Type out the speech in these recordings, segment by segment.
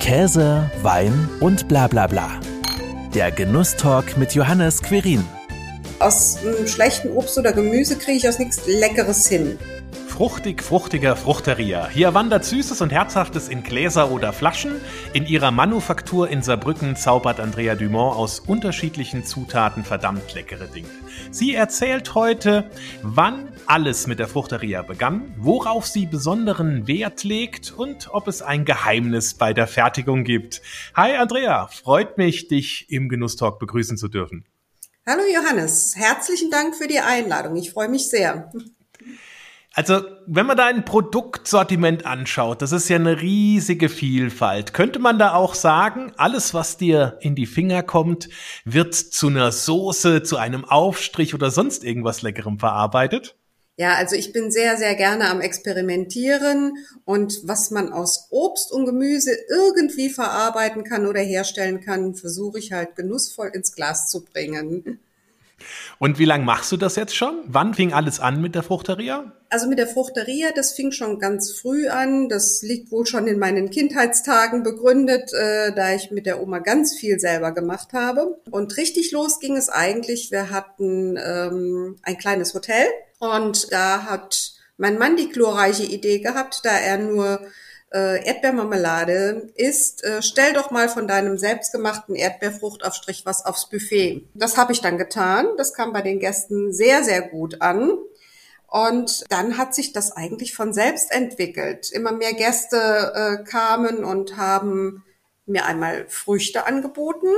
Käse, Wein und bla bla bla. Der Genusstalk mit Johannes Querin. Aus einem schlechten Obst oder Gemüse kriege ich aus nichts Leckeres hin. Fruchtig, fruchtiger Fruchteria. Hier wandert Süßes und Herzhaftes in Gläser oder Flaschen. In ihrer Manufaktur in Saarbrücken zaubert Andrea Dumont aus unterschiedlichen Zutaten verdammt leckere Dinge. Sie erzählt heute, wann alles mit der Fruchteria begann, worauf sie besonderen Wert legt und ob es ein Geheimnis bei der Fertigung gibt. Hi Andrea, freut mich, dich im Genusstalk begrüßen zu dürfen. Hallo Johannes, herzlichen Dank für die Einladung. Ich freue mich sehr. Also, wenn man da ein Produktsortiment anschaut, das ist ja eine riesige Vielfalt. Könnte man da auch sagen, alles, was dir in die Finger kommt, wird zu einer Soße, zu einem Aufstrich oder sonst irgendwas Leckerem verarbeitet? Ja, also ich bin sehr, sehr gerne am Experimentieren und was man aus Obst und Gemüse irgendwie verarbeiten kann oder herstellen kann, versuche ich halt genussvoll ins Glas zu bringen. Und wie lange machst du das jetzt schon? Wann fing alles an mit der Fruchteria? Also mit der Fruchteria, das fing schon ganz früh an. Das liegt wohl schon in meinen Kindheitstagen begründet, äh, da ich mit der Oma ganz viel selber gemacht habe. Und richtig los ging es eigentlich. Wir hatten ähm, ein kleines Hotel und da hat mein Mann die glorreiche Idee gehabt, da er nur äh, Erdbeermarmelade isst, äh, stell doch mal von deinem selbstgemachten Erdbeerfruchtaufstrich was aufs Buffet. Das habe ich dann getan. Das kam bei den Gästen sehr, sehr gut an. Und dann hat sich das eigentlich von selbst entwickelt. Immer mehr Gäste äh, kamen und haben mir einmal Früchte angeboten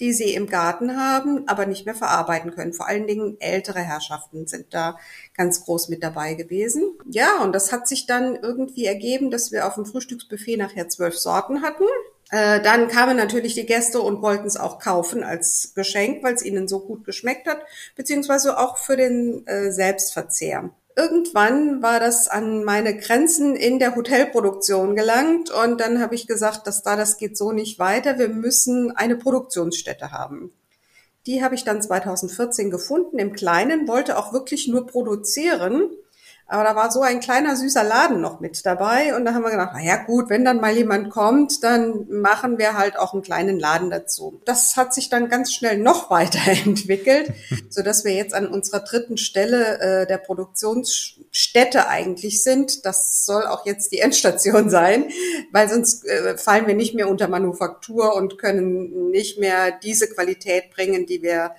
die sie im Garten haben, aber nicht mehr verarbeiten können. Vor allen Dingen ältere Herrschaften sind da ganz groß mit dabei gewesen. Ja, und das hat sich dann irgendwie ergeben, dass wir auf dem Frühstücksbuffet nachher zwölf Sorten hatten. Äh, dann kamen natürlich die Gäste und wollten es auch kaufen als Geschenk, weil es ihnen so gut geschmeckt hat, beziehungsweise auch für den äh, Selbstverzehr. Irgendwann war das an meine Grenzen in der Hotelproduktion gelangt und dann habe ich gesagt, dass da das geht so nicht weiter. Wir müssen eine Produktionsstätte haben. Die habe ich dann 2014 gefunden im Kleinen, wollte auch wirklich nur produzieren aber da war so ein kleiner süßer Laden noch mit dabei und da haben wir gedacht, na ja gut, wenn dann mal jemand kommt, dann machen wir halt auch einen kleinen Laden dazu. Das hat sich dann ganz schnell noch weiterentwickelt, so dass wir jetzt an unserer dritten Stelle äh, der Produktionsstätte eigentlich sind. Das soll auch jetzt die Endstation sein, weil sonst äh, fallen wir nicht mehr unter Manufaktur und können nicht mehr diese Qualität bringen, die wir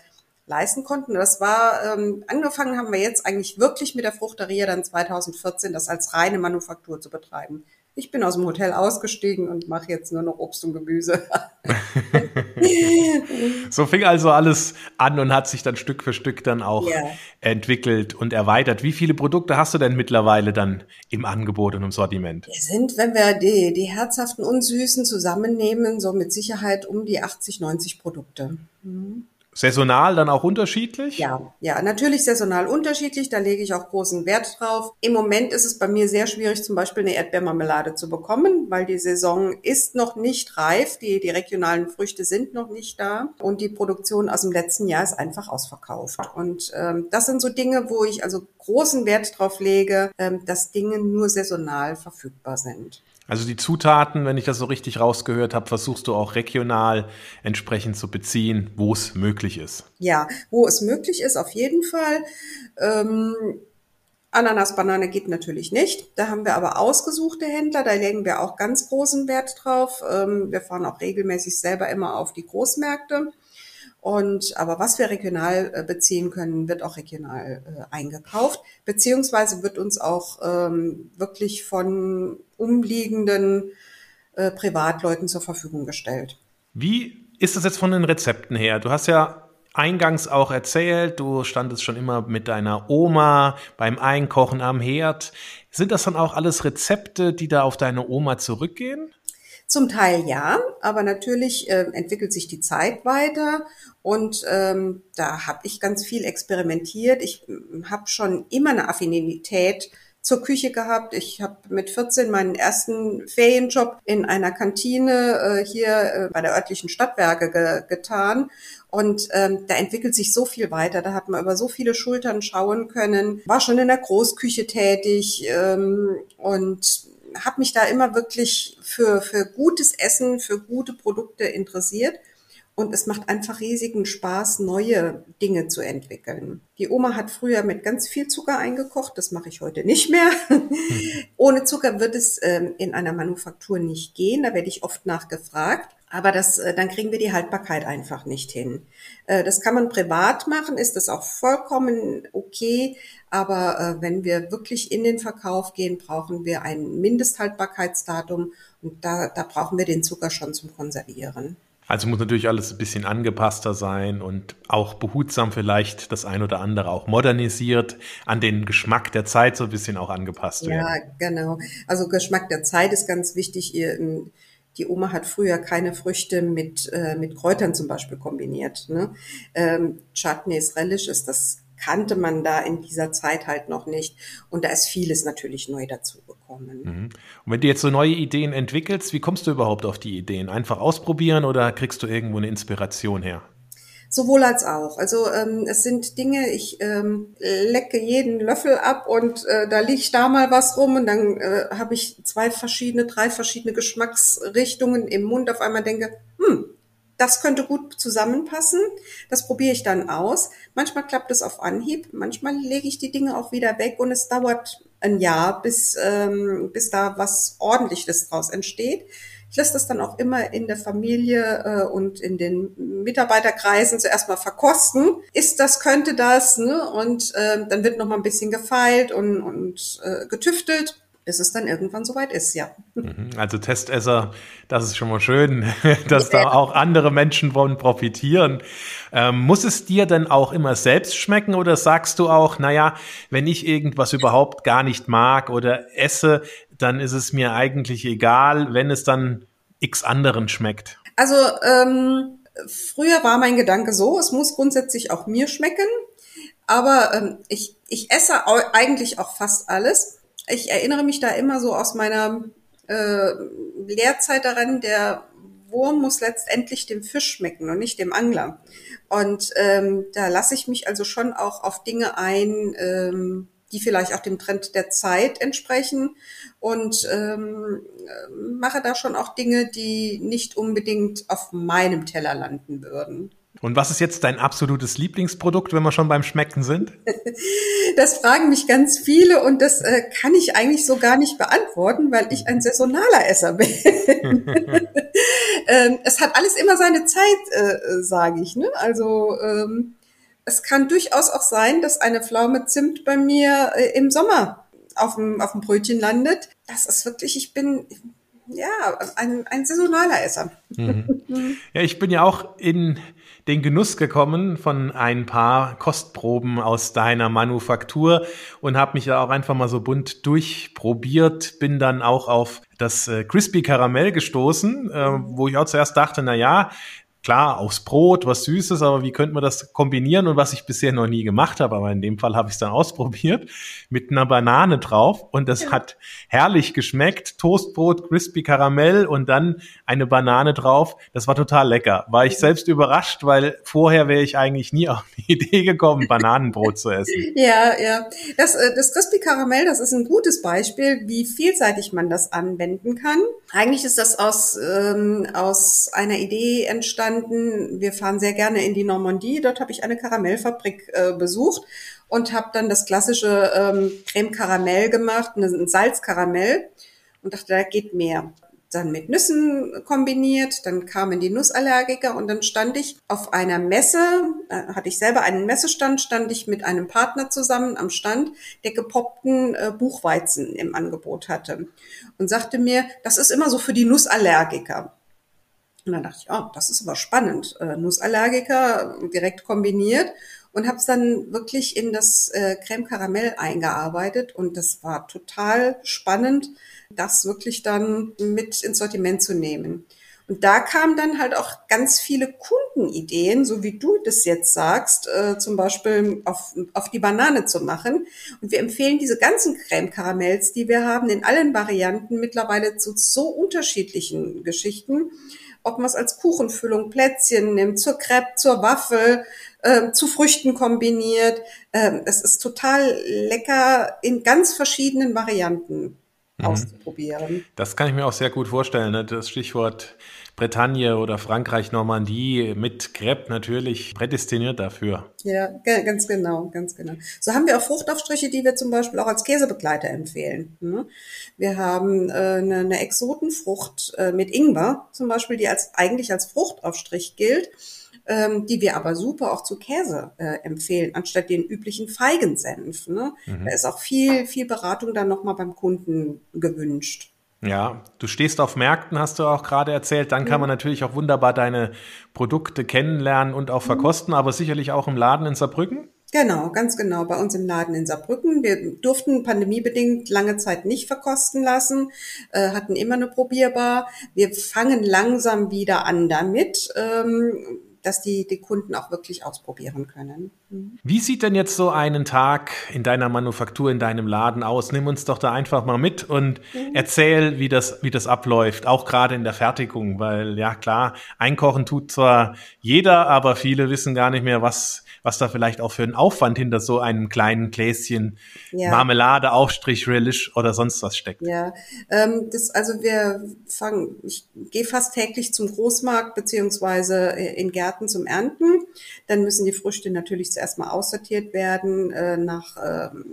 leisten konnten. Das war, ähm, angefangen haben wir jetzt eigentlich wirklich mit der Fruchteria dann 2014, das als reine Manufaktur zu betreiben. Ich bin aus dem Hotel ausgestiegen und mache jetzt nur noch Obst und Gemüse. so fing also alles an und hat sich dann Stück für Stück dann auch ja. entwickelt und erweitert. Wie viele Produkte hast du denn mittlerweile dann im Angebot und im Sortiment? Wir sind, wenn wir die, die herzhaften und süßen zusammennehmen, so mit Sicherheit um die 80, 90 Produkte. Mhm. Saisonal dann auch unterschiedlich? Ja, ja, natürlich saisonal unterschiedlich. Da lege ich auch großen Wert drauf. Im Moment ist es bei mir sehr schwierig, zum Beispiel eine Erdbeermarmelade zu bekommen, weil die Saison ist noch nicht reif. Die, die regionalen Früchte sind noch nicht da. Und die Produktion aus dem letzten Jahr ist einfach ausverkauft. Und ähm, das sind so Dinge, wo ich also großen Wert drauf lege, ähm, dass Dinge nur saisonal verfügbar sind. Also die Zutaten, wenn ich das so richtig rausgehört habe, versuchst du auch regional entsprechend zu beziehen, wo es möglich ist. Ja, wo es möglich ist, auf jeden Fall. Ähm, Ananas, Banane geht natürlich nicht. Da haben wir aber ausgesuchte Händler, da legen wir auch ganz großen Wert drauf. Ähm, wir fahren auch regelmäßig selber immer auf die Großmärkte. Und aber was wir regional äh, beziehen können, wird auch regional äh, eingekauft, beziehungsweise wird uns auch ähm, wirklich von umliegenden äh, Privatleuten zur Verfügung gestellt. Wie ist das jetzt von den Rezepten her? Du hast ja eingangs auch erzählt, du standest schon immer mit deiner Oma beim Einkochen am Herd. Sind das dann auch alles Rezepte, die da auf deine Oma zurückgehen? Zum Teil ja, aber natürlich äh, entwickelt sich die Zeit weiter und ähm, da habe ich ganz viel experimentiert. Ich hm, habe schon immer eine Affinität zur Küche gehabt. Ich habe mit 14 meinen ersten Ferienjob in einer Kantine äh, hier äh, bei der örtlichen Stadtwerke ge getan. Und ähm, da entwickelt sich so viel weiter. Da hat man über so viele Schultern schauen können. War schon in der Großküche tätig ähm, und habe mich da immer wirklich für, für gutes Essen, für gute Produkte interessiert. Und es macht einfach riesigen Spaß, neue Dinge zu entwickeln. Die Oma hat früher mit ganz viel Zucker eingekocht, das mache ich heute nicht mehr. Hm. Ohne Zucker wird es ähm, in einer Manufaktur nicht gehen, da werde ich oft nachgefragt. Aber das, äh, dann kriegen wir die Haltbarkeit einfach nicht hin. Äh, das kann man privat machen, ist das auch vollkommen okay. Aber äh, wenn wir wirklich in den Verkauf gehen, brauchen wir ein Mindesthaltbarkeitsdatum und da, da brauchen wir den Zucker schon zum Konservieren. Also muss natürlich alles ein bisschen angepasster sein und auch behutsam vielleicht das ein oder andere auch modernisiert, an den Geschmack der Zeit so ein bisschen auch angepasst werden. Ja, genau. Also Geschmack der Zeit ist ganz wichtig. Die Oma hat früher keine Früchte mit, äh, mit Kräutern zum Beispiel kombiniert. Ne? Ähm, Chutneys, Relish ist das kannte man da in dieser Zeit halt noch nicht. Und da ist vieles natürlich neu dazugekommen. Mhm. Und wenn du jetzt so neue Ideen entwickelst, wie kommst du überhaupt auf die Ideen? Einfach ausprobieren oder kriegst du irgendwo eine Inspiration her? Sowohl als auch. Also ähm, es sind Dinge, ich ähm, lecke jeden Löffel ab und äh, da liegt da mal was rum und dann äh, habe ich zwei verschiedene, drei verschiedene Geschmacksrichtungen im Mund. Auf einmal denke, hm, das könnte gut zusammenpassen. Das probiere ich dann aus. Manchmal klappt es auf Anhieb, manchmal lege ich die Dinge auch wieder weg und es dauert ein Jahr, bis, ähm, bis da was Ordentliches draus entsteht. Ich lasse das dann auch immer in der Familie äh, und in den Mitarbeiterkreisen zuerst mal verkosten. Ist das, könnte das, ne? Und äh, dann wird noch mal ein bisschen gefeilt und, und äh, getüftelt bis es dann irgendwann soweit ist, ja. Mhm. Also Testesser, das ist schon mal schön, dass ja. da auch andere Menschen von profitieren. Ähm, muss es dir denn auch immer selbst schmecken oder sagst du auch, naja, wenn ich irgendwas überhaupt gar nicht mag oder esse, dann ist es mir eigentlich egal, wenn es dann x anderen schmeckt? Also ähm, früher war mein Gedanke so, es muss grundsätzlich auch mir schmecken, aber ähm, ich, ich esse eigentlich auch fast alles ich erinnere mich da immer so aus meiner äh, Lehrzeit daran, der Wurm muss letztendlich dem Fisch schmecken und nicht dem Angler. Und ähm, da lasse ich mich also schon auch auf Dinge ein, ähm, die vielleicht auch dem Trend der Zeit entsprechen und ähm, mache da schon auch Dinge, die nicht unbedingt auf meinem Teller landen würden. Und was ist jetzt dein absolutes Lieblingsprodukt, wenn wir schon beim Schmecken sind? Das fragen mich ganz viele und das äh, kann ich eigentlich so gar nicht beantworten, weil ich ein saisonaler Esser bin. ähm, es hat alles immer seine Zeit, äh, sage ich. Ne? Also ähm, es kann durchaus auch sein, dass eine Pflaume Zimt bei mir äh, im Sommer auf dem, auf dem Brötchen landet. Das ist wirklich, ich bin ja ein, ein saisonaler Esser. Mhm. Ja, ich bin ja auch in den Genuss gekommen von ein paar Kostproben aus deiner Manufaktur und habe mich da auch einfach mal so bunt durchprobiert, bin dann auch auf das äh, Crispy Karamell gestoßen, äh, wo ich auch zuerst dachte, na ja, klar, aufs Brot, was Süßes, aber wie könnte man das kombinieren und was ich bisher noch nie gemacht habe, aber in dem Fall habe ich es dann ausprobiert, mit einer Banane drauf und das ja. hat herrlich geschmeckt, Toastbrot, Crispy Karamell und dann eine Banane drauf, das war total lecker. War ich selbst überrascht, weil vorher wäre ich eigentlich nie auf die Idee gekommen, Bananenbrot zu essen. Ja, ja. Das, äh, das Crispy Karamell, das ist ein gutes Beispiel, wie vielseitig man das anwenden kann. Eigentlich ist das aus, ähm, aus einer Idee entstanden, entstanden. Wir fahren sehr gerne in die Normandie. Dort habe ich eine Karamellfabrik äh, besucht und habe dann das klassische ähm, Creme Karamell gemacht, ein Salzkaramell und dachte, da geht mehr. Dann mit Nüssen kombiniert, dann kamen die Nussallergiker und dann stand ich auf einer Messe, äh, hatte ich selber einen Messestand, stand ich mit einem Partner zusammen am Stand, der gepoppten äh, Buchweizen im Angebot hatte und sagte mir, das ist immer so für die Nussallergiker. Und dann dachte ich, oh, das ist aber spannend. Äh, Nussallergiker direkt kombiniert und habe es dann wirklich in das äh, Creme Karamell eingearbeitet und das war total spannend, das wirklich dann mit ins Sortiment zu nehmen. Und da kamen dann halt auch ganz viele Kundenideen, so wie du das jetzt sagst, äh, zum Beispiel auf, auf die Banane zu machen. Und wir empfehlen diese ganzen Creme-Karamells, die wir haben, in allen Varianten mittlerweile zu so unterschiedlichen Geschichten ob man es als Kuchenfüllung, Plätzchen nimmt, zur Crepe, zur Waffel, äh, zu Früchten kombiniert. Ähm, es ist total lecker in ganz verschiedenen Varianten. mhm. auszuprobieren. Das kann ich mir auch sehr gut vorstellen. Ne? Das Stichwort Bretagne oder Frankreich, Normandie mit Crepe natürlich prädestiniert dafür. Ja, ganz genau, ganz genau. So haben wir auch Fruchtaufstriche, die wir zum Beispiel auch als Käsebegleiter empfehlen. Ne? Wir haben äh, eine, eine Exotenfrucht äh, mit Ingwer zum Beispiel, die als eigentlich als Fruchtaufstrich gilt ähm, die wir aber super auch zu Käse äh, empfehlen, anstatt den üblichen Feigensenf. Ne? Mhm. Da ist auch viel, viel Beratung dann nochmal beim Kunden gewünscht. Ja, du stehst auf Märkten, hast du auch gerade erzählt. Dann kann man natürlich auch wunderbar deine Produkte kennenlernen und auch verkosten, aber sicherlich auch im Laden in Saarbrücken. Genau, ganz genau. Bei uns im Laden in Saarbrücken. Wir durften pandemiebedingt lange Zeit nicht verkosten lassen, äh, hatten immer eine Probierbar. Wir fangen langsam wieder an damit. Ähm, dass die, die Kunden auch wirklich ausprobieren können. Mhm. Wie sieht denn jetzt so einen Tag in deiner Manufaktur, in deinem Laden aus? Nimm uns doch da einfach mal mit und mhm. erzähl, wie das, wie das abläuft, auch gerade in der Fertigung, weil ja klar, einkochen tut zwar jeder, aber viele wissen gar nicht mehr, was was da vielleicht auch für ein Aufwand hinter so einem kleinen Gläschen ja. Marmelade, Aufstrich, Relish oder sonst was steckt. Ja, ähm, das, also wir fangen, ich gehe fast täglich zum Großmarkt beziehungsweise äh, in Gärten zum Ernten. Dann müssen die Früchte natürlich zuerst mal aussortiert werden äh, nach ähm,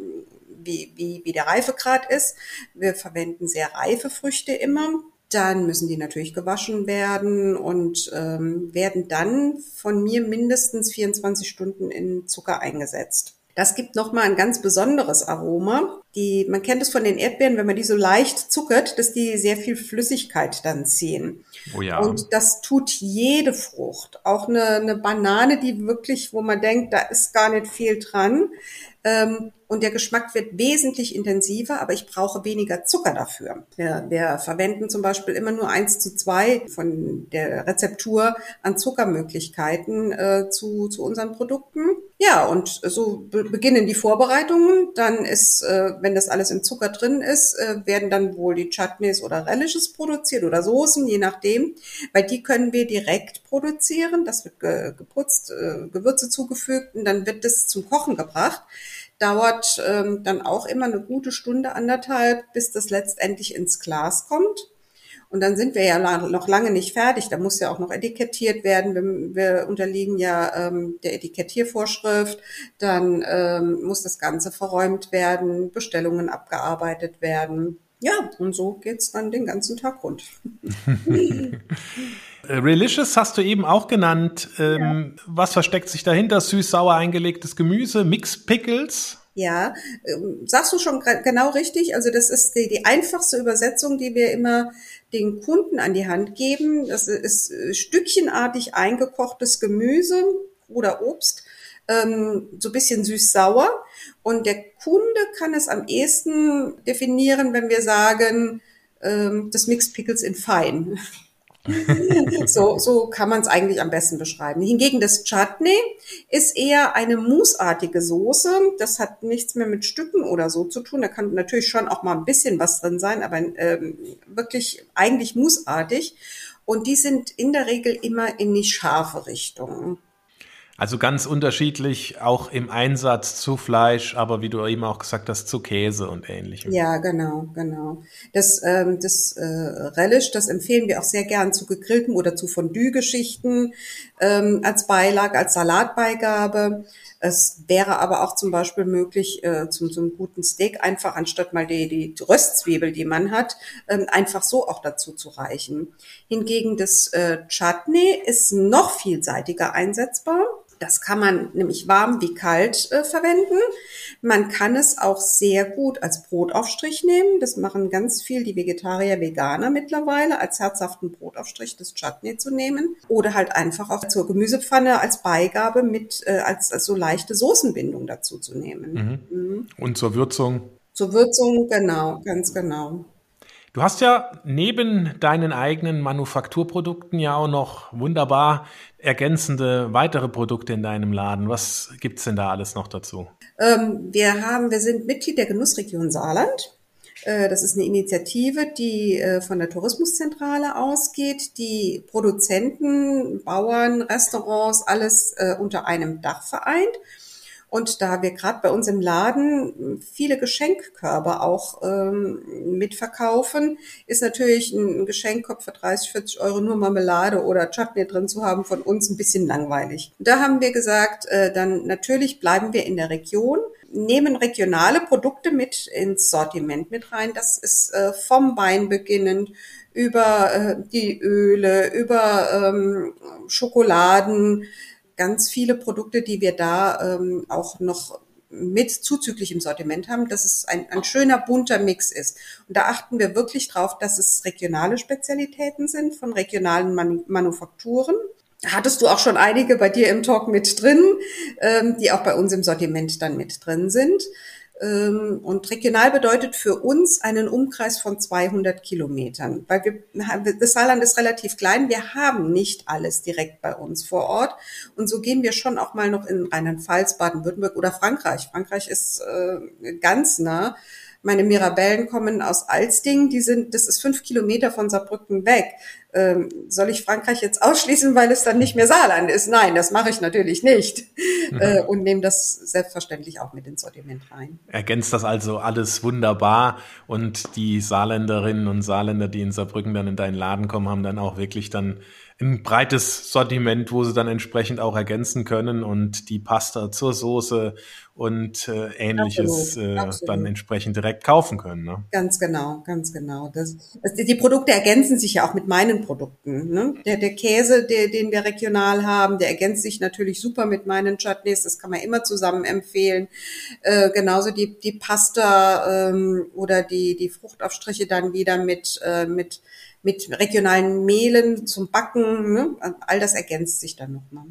wie, wie, wie der Reifegrad ist. Wir verwenden sehr reife Früchte immer. Dann müssen die natürlich gewaschen werden und ähm, werden dann von mir mindestens 24 Stunden in Zucker eingesetzt. Das gibt nochmal ein ganz besonderes Aroma. Die, man kennt es von den Erdbeeren, wenn man die so leicht zuckert, dass die sehr viel Flüssigkeit dann ziehen. Oh ja. Und das tut jede Frucht. Auch eine, eine Banane, die wirklich, wo man denkt, da ist gar nicht viel dran. Ähm, und der Geschmack wird wesentlich intensiver, aber ich brauche weniger Zucker dafür. Wir, wir verwenden zum Beispiel immer nur eins zu zwei von der Rezeptur an Zuckermöglichkeiten äh, zu, zu unseren Produkten. Ja, und so be beginnen die Vorbereitungen. Dann ist, äh, wenn das alles im Zucker drin ist, äh, werden dann wohl die Chutneys oder Relishes produziert oder Soßen, je nachdem, weil die können wir direkt produzieren. Das wird ge geputzt, äh, Gewürze zugefügt und dann wird das zum Kochen gebracht dauert ähm, dann auch immer eine gute Stunde, anderthalb, bis das letztendlich ins Glas kommt. Und dann sind wir ja noch lange nicht fertig. Da muss ja auch noch etikettiert werden. Wir, wir unterliegen ja ähm, der Etikettiervorschrift. Dann ähm, muss das Ganze verräumt werden, Bestellungen abgearbeitet werden. Ja, und so geht's dann den ganzen Tag rund. Äh, Relicious hast du eben auch genannt. Ähm, ja. Was versteckt sich dahinter? Süß-sauer eingelegtes Gemüse, Mix Pickles? Ja, ähm, sagst du schon genau richtig. Also das ist die, die einfachste Übersetzung, die wir immer den Kunden an die Hand geben. Das ist äh, stückchenartig eingekochtes Gemüse oder Obst, ähm, so bisschen süß-sauer. Und der Kunde kann es am ehesten definieren, wenn wir sagen, ähm, das Mixed Pickles in fein. so, so kann man es eigentlich am besten beschreiben. Hingegen das Chutney ist eher eine mousseartige Soße. Das hat nichts mehr mit Stücken oder so zu tun. Da kann natürlich schon auch mal ein bisschen was drin sein, aber ähm, wirklich eigentlich mousseartig. Und die sind in der Regel immer in die scharfe Richtung. Also ganz unterschiedlich, auch im Einsatz zu Fleisch, aber wie du eben auch gesagt hast, zu Käse und ähnlichem. Ja, genau, genau. Das, ähm, das äh, Relish, das empfehlen wir auch sehr gern zu gegrillten oder zu Fondue-Geschichten ähm, als Beilage, als Salatbeigabe. Es wäre aber auch zum Beispiel möglich, äh, zum, zum guten Steak einfach anstatt mal die, die Röstzwiebel, die man hat, ähm, einfach so auch dazu zu reichen. Hingegen das äh, Chutney ist noch vielseitiger einsetzbar. Das kann man nämlich warm wie kalt äh, verwenden. Man kann es auch sehr gut als Brotaufstrich nehmen. Das machen ganz viel die Vegetarier, Veganer mittlerweile, als herzhaften Brotaufstrich das Chutney zu nehmen. Oder halt einfach auch zur Gemüsepfanne als Beigabe mit, äh, als, als so leichte Soßenbindung dazu zu nehmen. Mhm. Mhm. Und zur Würzung? Zur Würzung, genau, ganz genau. Du hast ja neben deinen eigenen Manufakturprodukten ja auch noch wunderbar ergänzende weitere Produkte in deinem Laden. Was gibt's denn da alles noch dazu? Ähm, wir haben, wir sind Mitglied der Genussregion Saarland. Äh, das ist eine Initiative, die äh, von der Tourismuszentrale ausgeht, die Produzenten, Bauern, Restaurants, alles äh, unter einem Dach vereint. Und da wir gerade bei uns im Laden viele Geschenkkörbe auch ähm, mitverkaufen, ist natürlich ein Geschenkkorb für 30, 40 Euro nur Marmelade oder Chutney drin zu haben von uns ein bisschen langweilig. Da haben wir gesagt, äh, dann natürlich bleiben wir in der Region nehmen regionale Produkte mit ins Sortiment mit rein. Das ist äh, vom Wein beginnend über äh, die Öle, über ähm, Schokoladen, ganz viele Produkte, die wir da ähm, auch noch mit zuzüglich im Sortiment haben, dass es ein, ein schöner bunter Mix ist. Und da achten wir wirklich drauf, dass es regionale Spezialitäten sind von regionalen Man Manufakturen. Hattest du auch schon einige bei dir im Talk mit drin, ähm, die auch bei uns im Sortiment dann mit drin sind. Ähm, und regional bedeutet für uns einen Umkreis von 200 Kilometern, weil wir, das Saarland ist relativ klein. Wir haben nicht alles direkt bei uns vor Ort. Und so gehen wir schon auch mal noch in Rheinland-Pfalz, Baden-Württemberg oder Frankreich. Frankreich ist äh, ganz nah. Meine Mirabellen kommen aus Alsting, die sind, das ist fünf Kilometer von Saarbrücken weg. Ähm, soll ich Frankreich jetzt ausschließen, weil es dann nicht mehr Saarland ist? Nein, das mache ich natürlich nicht. Mhm. Äh, und nehme das selbstverständlich auch mit ins Sortiment rein. Ergänzt das also alles wunderbar und die Saarländerinnen und Saarländer, die in Saarbrücken dann in deinen Laden kommen, haben dann auch wirklich dann ein breites Sortiment, wo sie dann entsprechend auch ergänzen können und die Pasta zur Soße und äh, ähnliches absolut, äh, absolut. dann entsprechend direkt kaufen können. Ne? Ganz genau, ganz genau. Das, das, die Produkte ergänzen sich ja auch mit meinen Produkten. Ne? Der, der Käse, der, den wir regional haben, der ergänzt sich natürlich super mit meinen Chutneys. Das kann man immer zusammen empfehlen. Äh, genauso die, die Pasta ähm, oder die, die Fruchtaufstriche dann wieder mit, äh, mit mit regionalen Mehlen zum Backen. Ne? All das ergänzt sich dann nochmal.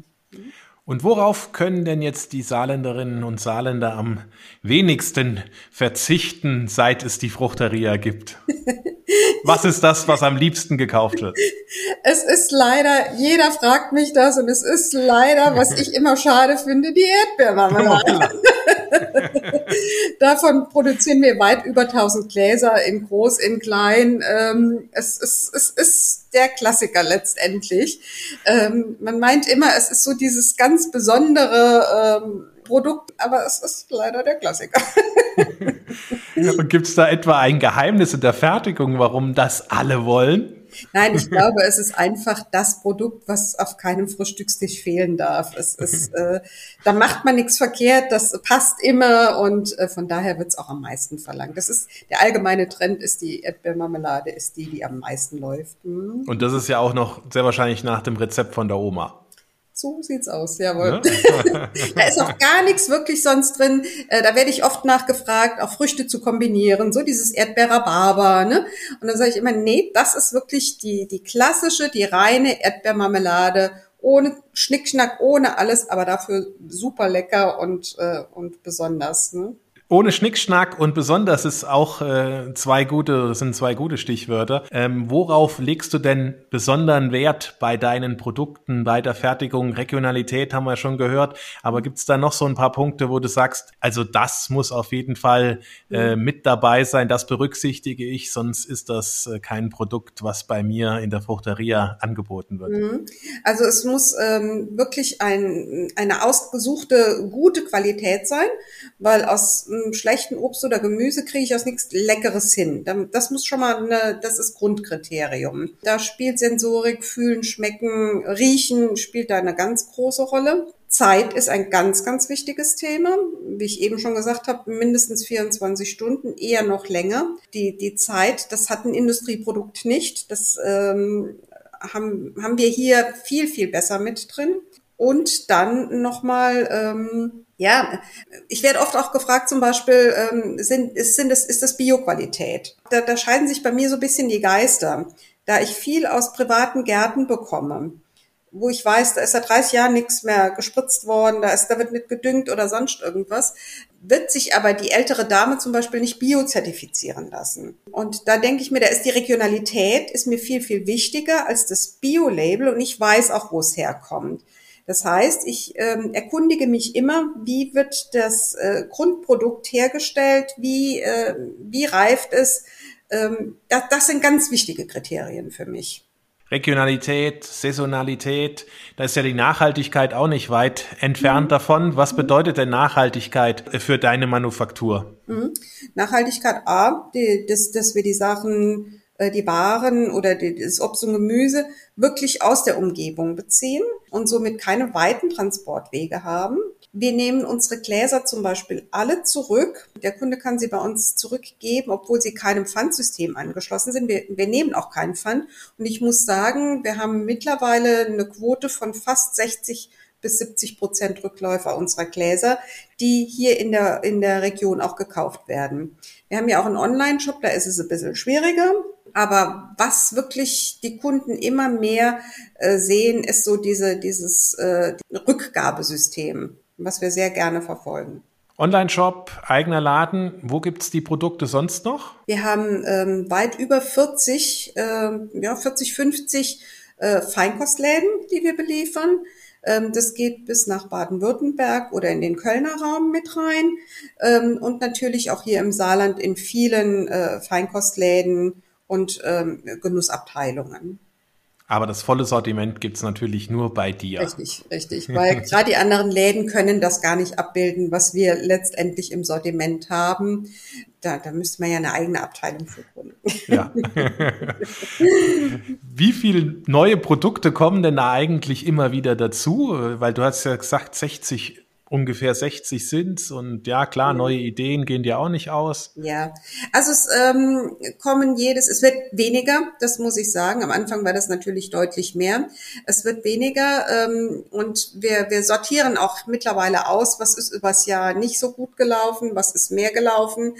Und worauf können denn jetzt die Saarländerinnen und Saarländer am wenigsten verzichten, seit es die Fruchteria gibt? Was ist das, was am liebsten gekauft wird? Es ist leider, jeder fragt mich das und es ist leider, was ich immer schade finde, die Erdbeermarmelade. Davon produzieren wir weit über 1000 Gläser in groß, in klein. Ähm, es, es, es ist der Klassiker letztendlich. Ähm, man meint immer, es ist so dieses ganz besondere ähm, Produkt, aber es ist leider der Klassiker. Und gibt es da etwa ein Geheimnis in der Fertigung, warum das alle wollen? Nein, ich glaube, es ist einfach das Produkt, was auf keinem Frühstückstisch fehlen darf. Es ist, äh, da macht man nichts verkehrt, das passt immer und äh, von daher wird es auch am meisten verlangt. Das ist der allgemeine Trend, ist die Erdbeermarmelade, ist die, die am meisten läuft. Hm. Und das ist ja auch noch sehr wahrscheinlich nach dem Rezept von der Oma. So sieht's aus, jawohl. Ja? da ist auch gar nichts wirklich sonst drin. Äh, da werde ich oft nachgefragt, auch Früchte zu kombinieren, so dieses Erdbeer-Rhabarber. Ne? Und dann sage ich immer, nee, das ist wirklich die, die klassische, die reine Erdbeermarmelade, ohne Schnickschnack, ohne alles, aber dafür super lecker und, äh, und besonders. Ne? Ohne Schnickschnack und besonders ist auch äh, zwei gute, sind zwei gute Stichwörter. Ähm, worauf legst du denn besonderen Wert bei deinen Produkten, bei der Fertigung? Regionalität haben wir schon gehört, aber gibt es da noch so ein paar Punkte, wo du sagst, also das muss auf jeden Fall äh, mhm. mit dabei sein, das berücksichtige ich, sonst ist das äh, kein Produkt, was bei mir in der Fruchteria angeboten wird. Mhm. Also es muss ähm, wirklich ein, eine ausgesuchte gute Qualität sein, weil aus schlechten Obst oder Gemüse kriege ich aus nichts Leckeres hin. Das muss schon mal, eine, das ist Grundkriterium. Da spielt Sensorik, Fühlen, Schmecken, Riechen spielt da eine ganz große Rolle. Zeit ist ein ganz, ganz wichtiges Thema. Wie ich eben schon gesagt habe, mindestens 24 Stunden, eher noch länger. Die, die Zeit, das hat ein Industrieprodukt nicht. Das ähm, haben, haben wir hier viel, viel besser mit drin. Und dann nochmal, ähm, ja, ich werde oft auch gefragt, zum Beispiel, ähm, sind, ist, sind das, ist das Bioqualität? Da, da scheiden sich bei mir so ein bisschen die Geister, da ich viel aus privaten Gärten bekomme, wo ich weiß, da ist seit 30 Jahren nichts mehr gespritzt worden, da ist, da wird nicht gedüngt oder sonst irgendwas, wird sich aber die ältere Dame zum Beispiel nicht biozertifizieren lassen. Und da denke ich mir, da ist die Regionalität, ist mir viel, viel wichtiger als das Bio-Label und ich weiß auch, wo es herkommt. Das heißt, ich ähm, erkundige mich immer, wie wird das äh, Grundprodukt hergestellt, wie, äh, wie reift es. Ähm, das, das sind ganz wichtige Kriterien für mich. Regionalität, Saisonalität, da ist ja die Nachhaltigkeit auch nicht weit entfernt mhm. davon. Was bedeutet denn Nachhaltigkeit für deine Manufaktur? Mhm. Nachhaltigkeit A, die, dass, dass wir die Sachen, die Waren oder das Obst und Gemüse wirklich aus der Umgebung beziehen und somit keine weiten Transportwege haben. Wir nehmen unsere Gläser zum Beispiel alle zurück. Der Kunde kann sie bei uns zurückgeben, obwohl sie keinem Pfandsystem angeschlossen sind. Wir, wir nehmen auch keinen Pfand. Und ich muss sagen, wir haben mittlerweile eine Quote von fast 60 bis 70 Prozent Rückläufer unserer Gläser, die hier in der, in der Region auch gekauft werden. Wir haben ja auch einen Online-Shop, da ist es ein bisschen schwieriger. Aber was wirklich die Kunden immer mehr äh, sehen, ist so diese, dieses äh, Rückgabesystem was wir sehr gerne verfolgen. Online-Shop, eigener Laden, wo gibt's die Produkte sonst noch? Wir haben ähm, weit über 40, äh, ja, 40, 50 äh, Feinkostläden, die wir beliefern. Ähm, das geht bis nach Baden-Württemberg oder in den Kölner Raum mit rein. Ähm, und natürlich auch hier im Saarland in vielen äh, Feinkostläden und ähm, Genussabteilungen. Aber das volle Sortiment gibt's natürlich nur bei dir. Richtig, richtig. Weil gerade die anderen Läden können das gar nicht abbilden, was wir letztendlich im Sortiment haben. Da, da müsste man ja eine eigene Abteilung für gründen. Ja. Wie viele neue Produkte kommen denn da eigentlich immer wieder dazu? Weil du hast ja gesagt, 60 ungefähr 60 sind und ja klar, neue Ideen gehen dir auch nicht aus. Ja, also es ähm, kommen jedes, es wird weniger, das muss ich sagen. Am Anfang war das natürlich deutlich mehr. Es wird weniger ähm, und wir, wir sortieren auch mittlerweile aus, was ist übers Jahr nicht so gut gelaufen, was ist mehr gelaufen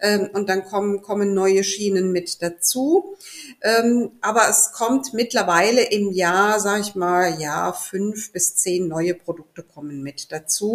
ähm, und dann kommen, kommen neue Schienen mit dazu. Ähm, aber es kommt mittlerweile im Jahr, sage ich mal, ja, fünf bis zehn neue Produkte kommen mit dazu.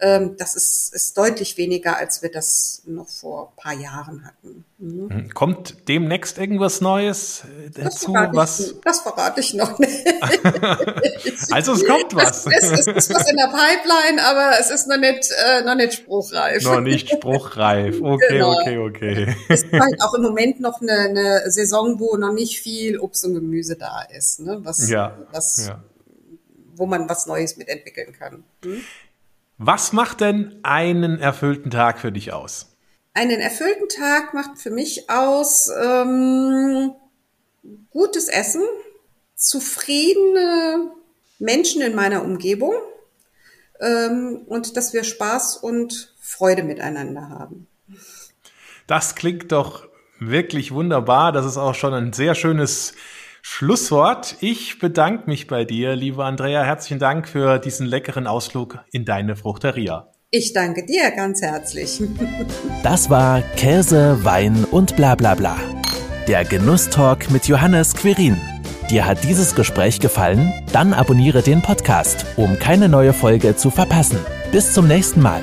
Ähm, das ist, ist deutlich weniger, als wir das noch vor paar Jahren hatten. Mhm. mhm. Kommt demnächst irgendwas Neues dazu? Das was? Ich, das verrate ich noch nicht. also es kommt was. Es, es, ist was in der Pipeline, aber es ist noch nicht, äh, noch nicht spruchreif. Noch nicht spruchreif. Okay, genau. okay, okay. Es ist halt auch im Moment noch eine, eine Saison, wo noch nicht viel Obst und Gemüse da ist, ne? was, ja, was, ja. wo man was Neues mitentwickeln kann. Hm? Was macht denn einen erfüllten Tag für dich aus? Einen erfüllten Tag macht für mich aus ähm, gutes Essen, zufriedene Menschen in meiner Umgebung ähm, und dass wir Spaß und Freude miteinander haben. Das klingt doch wirklich wunderbar. Das ist auch schon ein sehr schönes Schlusswort. Ich bedanke mich bei dir, liebe Andrea. Herzlichen Dank für diesen leckeren Ausflug in deine Fruchteria. Ich danke dir ganz herzlich. Das war Käse, Wein und bla bla bla. Der Genusstalk mit Johannes Quirin. Dir hat dieses Gespräch gefallen? Dann abonniere den Podcast, um keine neue Folge zu verpassen. Bis zum nächsten Mal.